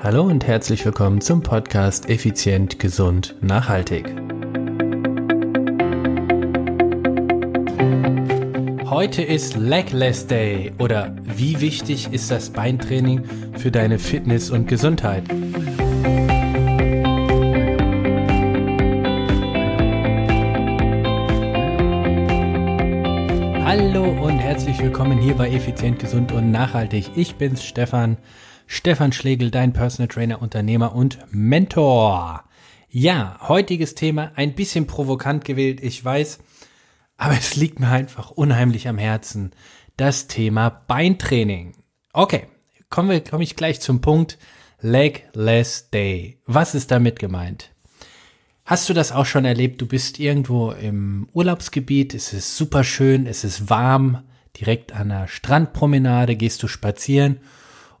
Hallo und herzlich willkommen zum Podcast Effizient, Gesund, Nachhaltig. Heute ist Legless Day oder wie wichtig ist das Beintraining für deine Fitness und Gesundheit? Hallo und herzlich willkommen hier bei Effizient, Gesund und Nachhaltig. Ich bin's Stefan Stefan Schlegel, dein Personal Trainer, Unternehmer und Mentor. Ja, heutiges Thema ein bisschen provokant gewählt, ich weiß, aber es liegt mir einfach unheimlich am Herzen. Das Thema Beintraining. Okay, kommen wir, komme ich gleich zum Punkt. Legless Day. Was ist damit gemeint? Hast du das auch schon erlebt? Du bist irgendwo im Urlaubsgebiet, es ist super schön, es ist warm, direkt an der Strandpromenade gehst du spazieren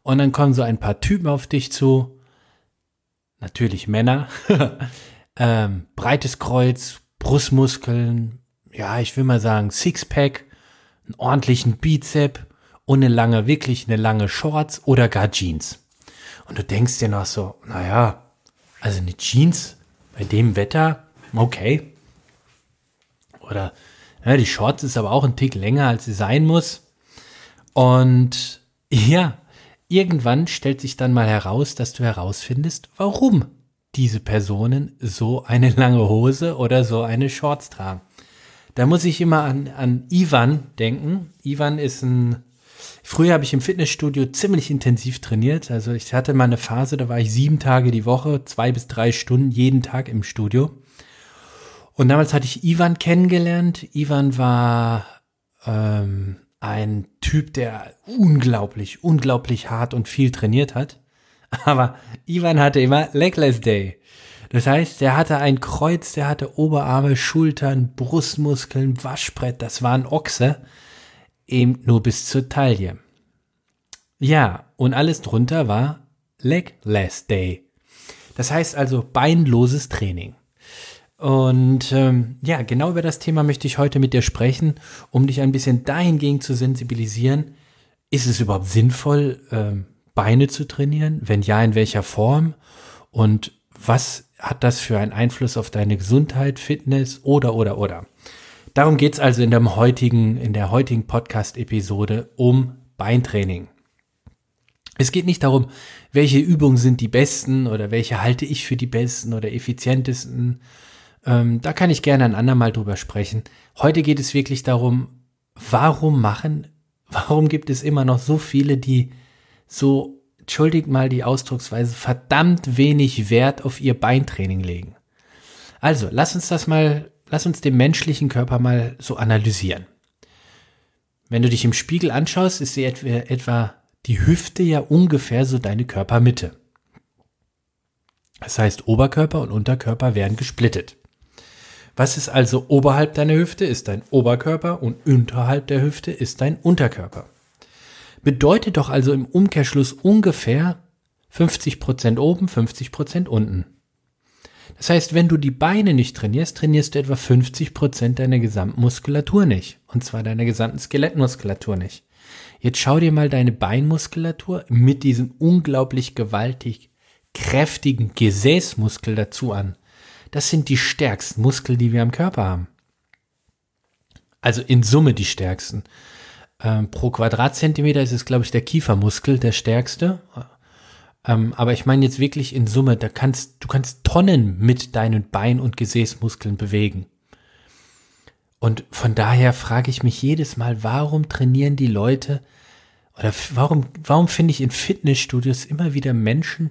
und dann kommen so ein paar Typen auf dich zu. Natürlich Männer. ähm, breites Kreuz, Brustmuskeln, ja, ich will mal sagen, Sixpack, einen ordentlichen Bizep und eine lange, wirklich eine lange Shorts oder gar Jeans. Und du denkst dir noch so, naja, also eine Jeans bei dem Wetter, okay. Oder ja, die Shorts ist aber auch ein Tick länger, als sie sein muss. Und ja, Irgendwann stellt sich dann mal heraus, dass du herausfindest, warum diese Personen so eine lange Hose oder so eine Shorts tragen. Da muss ich immer an, an Ivan denken. Ivan ist ein, früher habe ich im Fitnessstudio ziemlich intensiv trainiert. Also ich hatte mal eine Phase, da war ich sieben Tage die Woche, zwei bis drei Stunden jeden Tag im Studio. Und damals hatte ich Ivan kennengelernt. Ivan war ähm, ein Typ, der unglaublich, unglaublich hart und viel trainiert hat. Aber Ivan hatte immer Legless Day. Das heißt, der hatte ein Kreuz, der hatte Oberarme, Schultern, Brustmuskeln, Waschbrett, das waren Ochse, eben nur bis zur Taille. Ja, und alles drunter war Legless Day. Das heißt also beinloses Training. Und ähm, ja, genau über das Thema möchte ich heute mit dir sprechen, um dich ein bisschen dahingehend zu sensibilisieren. Ist es überhaupt sinnvoll, ähm, Beine zu trainieren? Wenn ja, in welcher Form? Und was hat das für einen Einfluss auf deine Gesundheit, Fitness oder oder oder? Darum geht's also in, dem heutigen, in der heutigen Podcast-Episode um Beintraining. Es geht nicht darum, welche Übungen sind die besten oder welche halte ich für die besten oder effizientesten ähm, da kann ich gerne ein andermal drüber sprechen. Heute geht es wirklich darum, warum machen, warum gibt es immer noch so viele, die so, entschuldigt mal die Ausdrucksweise, verdammt wenig Wert auf ihr Beintraining legen. Also, lass uns das mal, lass uns den menschlichen Körper mal so analysieren. Wenn du dich im Spiegel anschaust, ist sie etwa, etwa die Hüfte ja ungefähr so deine Körpermitte. Das heißt, Oberkörper und Unterkörper werden gesplittet. Was ist also oberhalb deiner Hüfte, ist dein Oberkörper und unterhalb der Hüfte ist dein Unterkörper. Bedeutet doch also im Umkehrschluss ungefähr 50% oben, 50% unten. Das heißt, wenn du die Beine nicht trainierst, trainierst du etwa 50% deiner gesamten Muskulatur nicht. Und zwar deiner gesamten Skelettmuskulatur nicht. Jetzt schau dir mal deine Beinmuskulatur mit diesem unglaublich gewaltig kräftigen Gesäßmuskel dazu an. Das sind die stärksten Muskeln, die wir am Körper haben. Also in Summe die stärksten. Ähm, pro Quadratzentimeter ist es, glaube ich, der Kiefermuskel der stärkste. Ähm, aber ich meine jetzt wirklich in Summe, da kannst, du kannst Tonnen mit deinen Bein- und Gesäßmuskeln bewegen. Und von daher frage ich mich jedes Mal, warum trainieren die Leute oder warum, warum finde ich in Fitnessstudios immer wieder Menschen,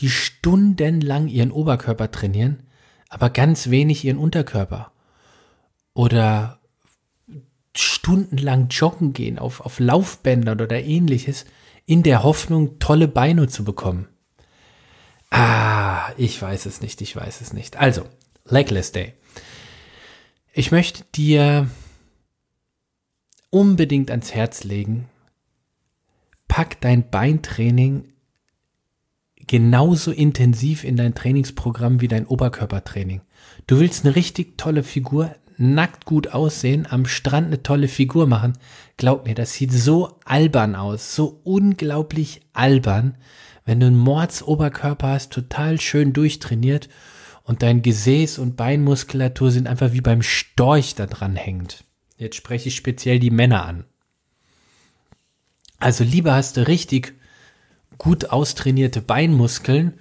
die stundenlang ihren Oberkörper trainieren, aber ganz wenig ihren Unterkörper. Oder stundenlang joggen gehen auf, auf Laufbändern oder ähnliches, in der Hoffnung, tolle Beine zu bekommen. Ah, ich weiß es nicht, ich weiß es nicht. Also, Legless Day. Ich möchte dir unbedingt ans Herz legen, pack dein Beintraining genauso intensiv in dein Trainingsprogramm wie dein Oberkörpertraining. Du willst eine richtig tolle Figur, nackt gut aussehen, am Strand eine tolle Figur machen. Glaub mir, das sieht so albern aus, so unglaublich albern, wenn du einen Mordsoberkörper hast, total schön durchtrainiert und dein Gesäß und Beinmuskulatur sind einfach wie beim Storch da dran hängt. Jetzt spreche ich speziell die Männer an. Also lieber hast du richtig gut austrainierte Beinmuskeln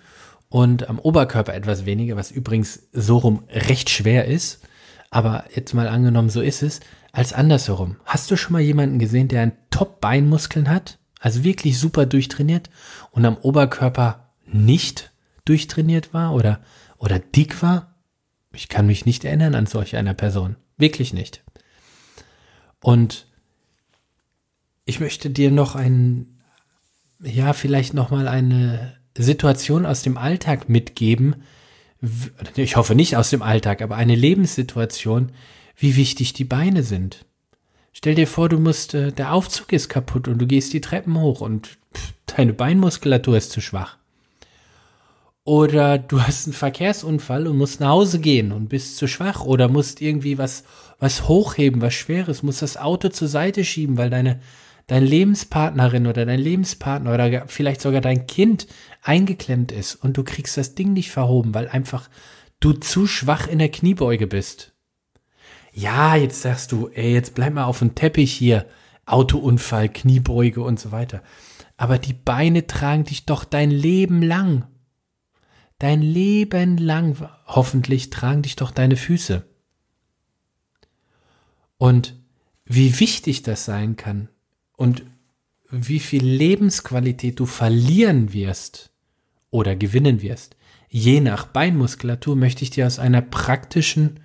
und am Oberkörper etwas weniger, was übrigens so rum recht schwer ist. Aber jetzt mal angenommen, so ist es, als andersherum. Hast du schon mal jemanden gesehen, der ein Top-Beinmuskeln hat? Also wirklich super durchtrainiert und am Oberkörper nicht durchtrainiert war oder, oder dick war? Ich kann mich nicht erinnern an solch einer Person. Wirklich nicht. Und ich möchte dir noch ein, ja, vielleicht noch mal eine Situation aus dem Alltag mitgeben. Ich hoffe nicht aus dem Alltag, aber eine Lebenssituation, wie wichtig die Beine sind. Stell dir vor, du musst, äh, der Aufzug ist kaputt und du gehst die Treppen hoch und deine Beinmuskulatur ist zu schwach. Oder du hast einen Verkehrsunfall und musst nach Hause gehen und bist zu schwach oder musst irgendwie was, was hochheben, was Schweres, musst das Auto zur Seite schieben, weil deine, deine Lebenspartnerin oder dein Lebenspartner oder vielleicht sogar dein Kind eingeklemmt ist und du kriegst das Ding nicht verhoben, weil einfach du zu schwach in der Kniebeuge bist. Ja, jetzt sagst du, ey, jetzt bleib mal auf dem Teppich hier. Autounfall, Kniebeuge und so weiter. Aber die Beine tragen dich doch dein Leben lang. Dein Leben lang, hoffentlich, tragen dich doch deine Füße. Und wie wichtig das sein kann und wie viel Lebensqualität du verlieren wirst oder gewinnen wirst, je nach Beinmuskulatur, möchte ich dir aus einer praktischen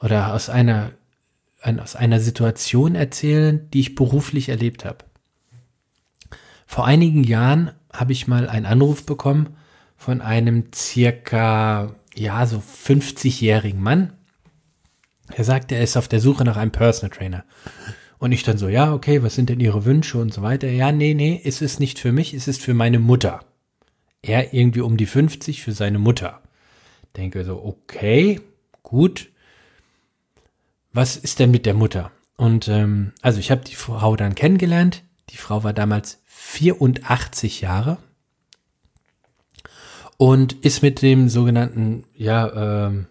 oder aus einer, aus einer Situation erzählen, die ich beruflich erlebt habe. Vor einigen Jahren habe ich mal einen Anruf bekommen von einem circa, ja, so 50-jährigen Mann. Er sagte, er ist auf der Suche nach einem Personal Trainer. Und ich dann so, ja, okay, was sind denn Ihre Wünsche und so weiter. Ja, nee, nee, es ist nicht für mich, es ist für meine Mutter. Er irgendwie um die 50 für seine Mutter. Denke so, okay, gut. Was ist denn mit der Mutter? Und ähm, also ich habe die Frau dann kennengelernt. Die Frau war damals 84 Jahre und ist mit dem sogenannten, ja, ähm,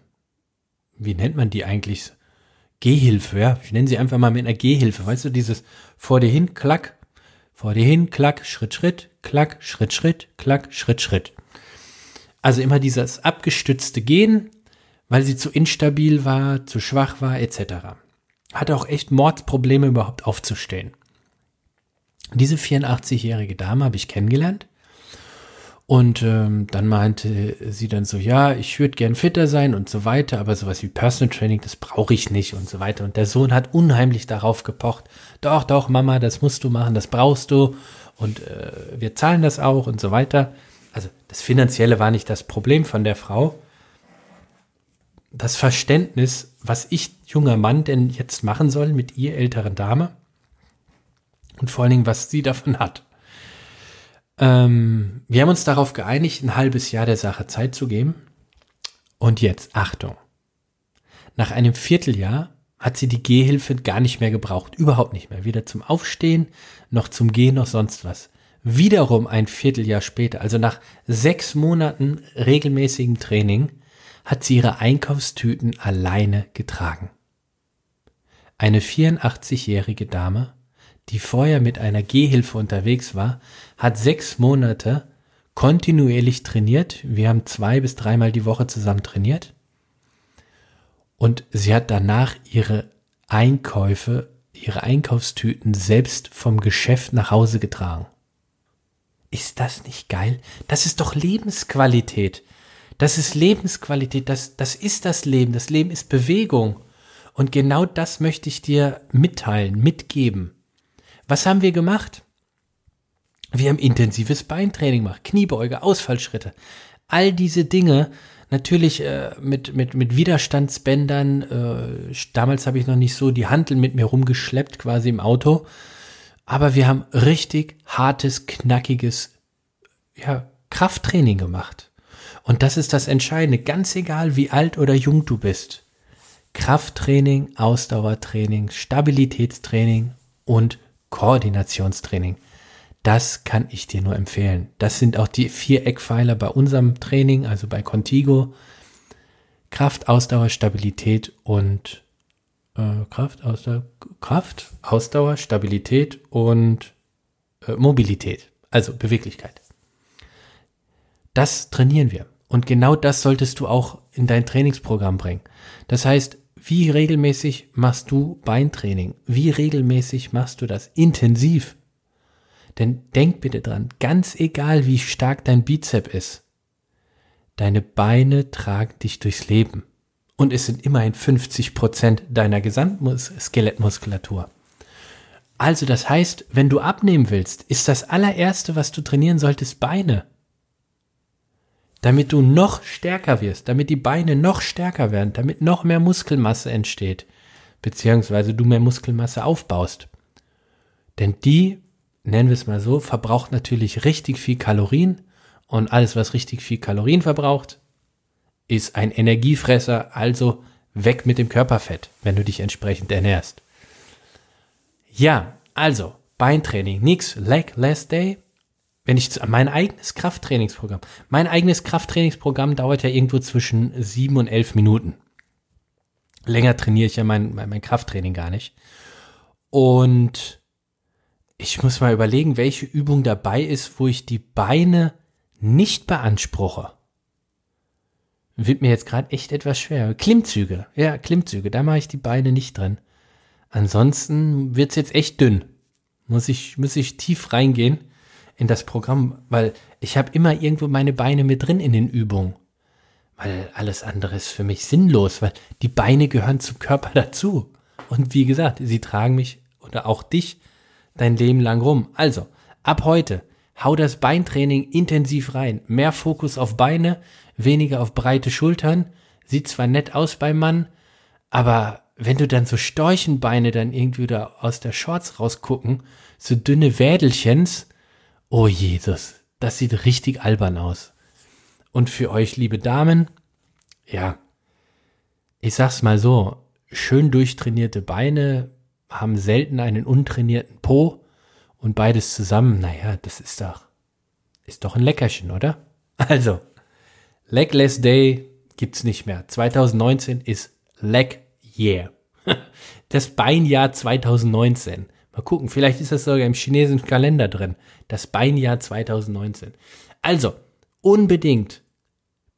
wie nennt man die eigentlich? Gehhilfe, ja. Ich nenne sie einfach mal mit einer Gehhilfe. Weißt du, dieses vor dir hin, klack, vor dir hin, klack, Schritt, Schritt, klack, Schritt, Schritt, klack, Schritt, Schritt. Also immer dieses abgestützte Gehen, weil sie zu instabil war, zu schwach war, etc. Hatte auch echt Mordsprobleme überhaupt aufzustehen. Diese 84-jährige Dame habe ich kennengelernt und ähm, dann meinte sie dann so, ja, ich würde gern fitter sein und so weiter, aber sowas wie Personal Training, das brauche ich nicht und so weiter. Und der Sohn hat unheimlich darauf gepocht, doch, doch, Mama, das musst du machen, das brauchst du und äh, wir zahlen das auch und so weiter. Also das Finanzielle war nicht das Problem von der Frau. Das Verständnis, was ich, junger Mann, denn jetzt machen soll mit ihr älteren Dame und vor allen Dingen, was sie davon hat. Ähm, wir haben uns darauf geeinigt, ein halbes Jahr der Sache Zeit zu geben. Und jetzt, Achtung. Nach einem Vierteljahr hat sie die Gehhilfe gar nicht mehr gebraucht. Überhaupt nicht mehr. Weder zum Aufstehen, noch zum Gehen, noch sonst was. Wiederum ein Vierteljahr später, also nach sechs Monaten regelmäßigem Training, hat sie ihre Einkaufstüten alleine getragen. Eine 84-jährige Dame die vorher mit einer Gehhilfe unterwegs war, hat sechs Monate kontinuierlich trainiert. Wir haben zwei bis dreimal die Woche zusammen trainiert. Und sie hat danach ihre Einkäufe, ihre Einkaufstüten selbst vom Geschäft nach Hause getragen. Ist das nicht geil? Das ist doch Lebensqualität. Das ist Lebensqualität. Das, das ist das Leben. Das Leben ist Bewegung. Und genau das möchte ich dir mitteilen, mitgeben. Was haben wir gemacht? Wir haben intensives Beintraining gemacht, Kniebeuge, Ausfallschritte. All diese Dinge, natürlich äh, mit, mit, mit Widerstandsbändern. Äh, damals habe ich noch nicht so die Handeln mit mir rumgeschleppt, quasi im Auto. Aber wir haben richtig hartes, knackiges ja, Krafttraining gemacht. Und das ist das Entscheidende, ganz egal wie alt oder jung du bist. Krafttraining, Ausdauertraining, Stabilitätstraining und Koordinationstraining. Das kann ich dir nur empfehlen. Das sind auch die vier Eckpfeiler bei unserem Training, also bei Contigo. Kraft, Ausdauer, Stabilität und äh, Kraft, Ausdauer, Kraft, Ausdauer, Stabilität und äh, Mobilität, also Beweglichkeit. Das trainieren wir. Und genau das solltest du auch in dein Trainingsprogramm bringen. Das heißt, wie regelmäßig machst du Beintraining? Wie regelmäßig machst du das? Intensiv. Denn denk bitte dran, ganz egal wie stark dein Bizep ist, deine Beine tragen dich durchs Leben. Und es sind immerhin 50 Prozent deiner Gesamtskelettmuskulatur. Also das heißt, wenn du abnehmen willst, ist das allererste, was du trainieren solltest, Beine. Damit du noch stärker wirst, damit die Beine noch stärker werden, damit noch mehr Muskelmasse entsteht, beziehungsweise du mehr Muskelmasse aufbaust. Denn die nennen wir es mal so, verbraucht natürlich richtig viel Kalorien und alles, was richtig viel Kalorien verbraucht, ist ein Energiefresser, also weg mit dem Körperfett, wenn du dich entsprechend ernährst. Ja, also Beintraining, nix, Leg Less Day. Wenn ich mein eigenes Krafttrainingsprogramm, mein eigenes Krafttrainingsprogramm dauert ja irgendwo zwischen sieben und elf Minuten. Länger trainiere ich ja mein, mein, mein Krafttraining gar nicht. Und ich muss mal überlegen, welche Übung dabei ist, wo ich die Beine nicht beanspruche. Wird mir jetzt gerade echt etwas schwer. Klimmzüge. Ja, Klimmzüge. Da mache ich die Beine nicht drin. Ansonsten wird's jetzt echt dünn. Muss ich, muss ich tief reingehen in das Programm, weil ich habe immer irgendwo meine Beine mit drin in den Übungen. Weil alles andere ist für mich sinnlos, weil die Beine gehören zum Körper dazu. Und wie gesagt, sie tragen mich oder auch dich dein Leben lang rum. Also, ab heute, hau das Beintraining intensiv rein. Mehr Fokus auf Beine, weniger auf breite Schultern. Sieht zwar nett aus beim Mann, aber wenn du dann so Storchenbeine dann irgendwie da aus der Shorts rausgucken, so dünne Wädelchens, oh Jesus, das sieht richtig albern aus. Und für euch, liebe Damen, ja, ich sag's mal so, schön durchtrainierte Beine haben selten einen untrainierten Po und beides zusammen, naja, das ist doch, ist doch ein Leckerchen, oder? Also, Legless Day gibt's nicht mehr. 2019 ist Leg Year. Das Beinjahr 2019. Mal gucken, vielleicht ist das sogar im chinesischen Kalender drin. Das Beinjahr 2019. Also, unbedingt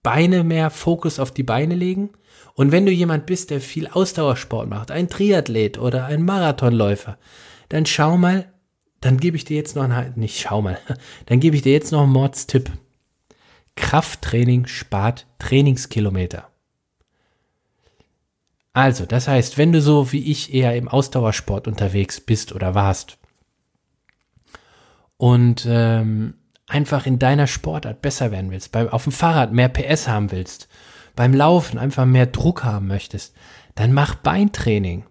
Beine mehr Fokus auf die Beine legen und wenn du jemand bist, der viel Ausdauersport macht, ein Triathlet oder ein Marathonläufer, dann schau mal, dann gebe ich dir jetzt noch einen, nicht schau mal, dann gebe ich dir jetzt noch einen Mordstipp. Krafttraining spart Trainingskilometer. Also, das heißt, wenn du so wie ich eher im Ausdauersport unterwegs bist oder warst und ähm, einfach in deiner Sportart besser werden willst, bei, auf dem Fahrrad mehr PS haben willst beim Laufen einfach mehr Druck haben möchtest, dann mach Beintraining.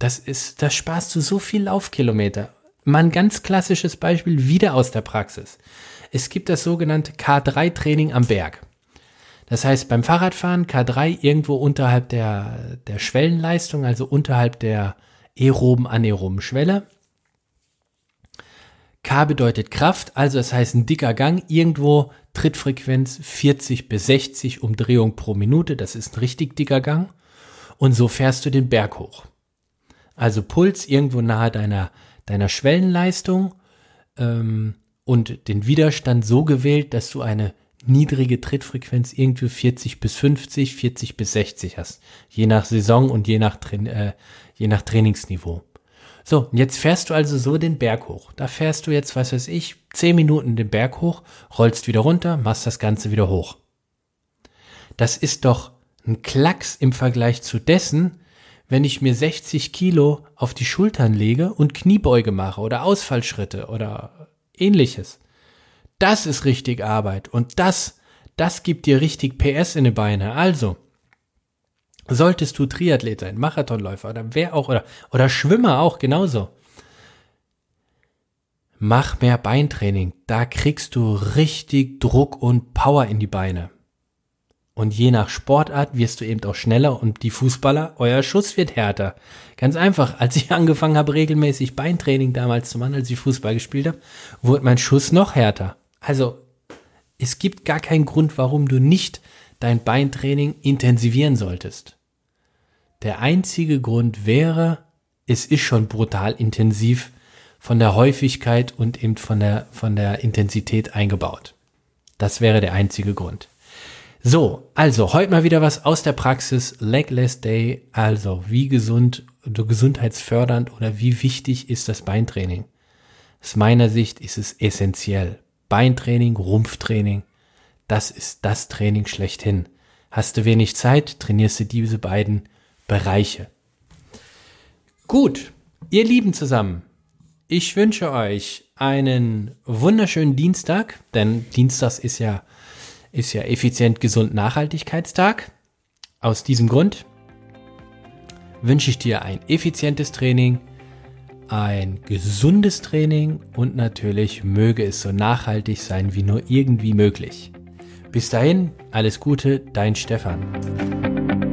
Das ist, das sparst du so viel Laufkilometer. Mal ein ganz klassisches Beispiel wieder aus der Praxis. Es gibt das sogenannte K3-Training am Berg. Das heißt, beim Fahrradfahren K3 irgendwo unterhalb der, der Schwellenleistung, also unterhalb der aeroben, anaeroben Schwelle. K bedeutet Kraft, also das heißt ein dicker Gang, irgendwo Trittfrequenz 40 bis 60 Umdrehungen pro Minute, das ist ein richtig dicker Gang. Und so fährst du den Berg hoch. Also Puls irgendwo nahe deiner, deiner Schwellenleistung ähm, und den Widerstand so gewählt, dass du eine niedrige Trittfrequenz irgendwie 40 bis 50, 40 bis 60 hast. Je nach Saison und je nach, äh, je nach Trainingsniveau. So, jetzt fährst du also so den Berg hoch. Da fährst du jetzt, was weiß ich, zehn Minuten den Berg hoch, rollst wieder runter, machst das Ganze wieder hoch. Das ist doch ein Klacks im Vergleich zu dessen, wenn ich mir 60 Kilo auf die Schultern lege und Kniebeuge mache oder Ausfallschritte oder ähnliches. Das ist richtig Arbeit und das, das gibt dir richtig PS in die Beine. Also, Solltest du Triathlet sein, Marathonläufer oder wer auch oder, oder Schwimmer auch genauso. Mach mehr Beintraining. Da kriegst du richtig Druck und Power in die Beine. Und je nach Sportart wirst du eben auch schneller und die Fußballer, euer Schuss wird härter. Ganz einfach, als ich angefangen habe, regelmäßig Beintraining damals zu machen, als ich Fußball gespielt habe, wurde mein Schuss noch härter. Also, es gibt gar keinen Grund, warum du nicht dein Beintraining intensivieren solltest. Der einzige Grund wäre, es ist schon brutal intensiv von der Häufigkeit und eben von der, von der Intensität eingebaut. Das wäre der einzige Grund. So, also heute mal wieder was aus der Praxis. Legless Day. Also, wie gesund, gesundheitsfördernd oder wie wichtig ist das Beintraining? Aus meiner Sicht ist es essentiell. Beintraining, Rumpftraining, das ist das Training schlechthin. Hast du wenig Zeit, trainierst du diese beiden Bereiche. Gut, ihr Lieben zusammen, ich wünsche euch einen wunderschönen Dienstag, denn Dienstags ist ja, ist ja effizient gesund Nachhaltigkeitstag. Aus diesem Grund wünsche ich dir ein effizientes Training, ein gesundes Training und natürlich möge es so nachhaltig sein wie nur irgendwie möglich. Bis dahin, alles Gute, dein Stefan.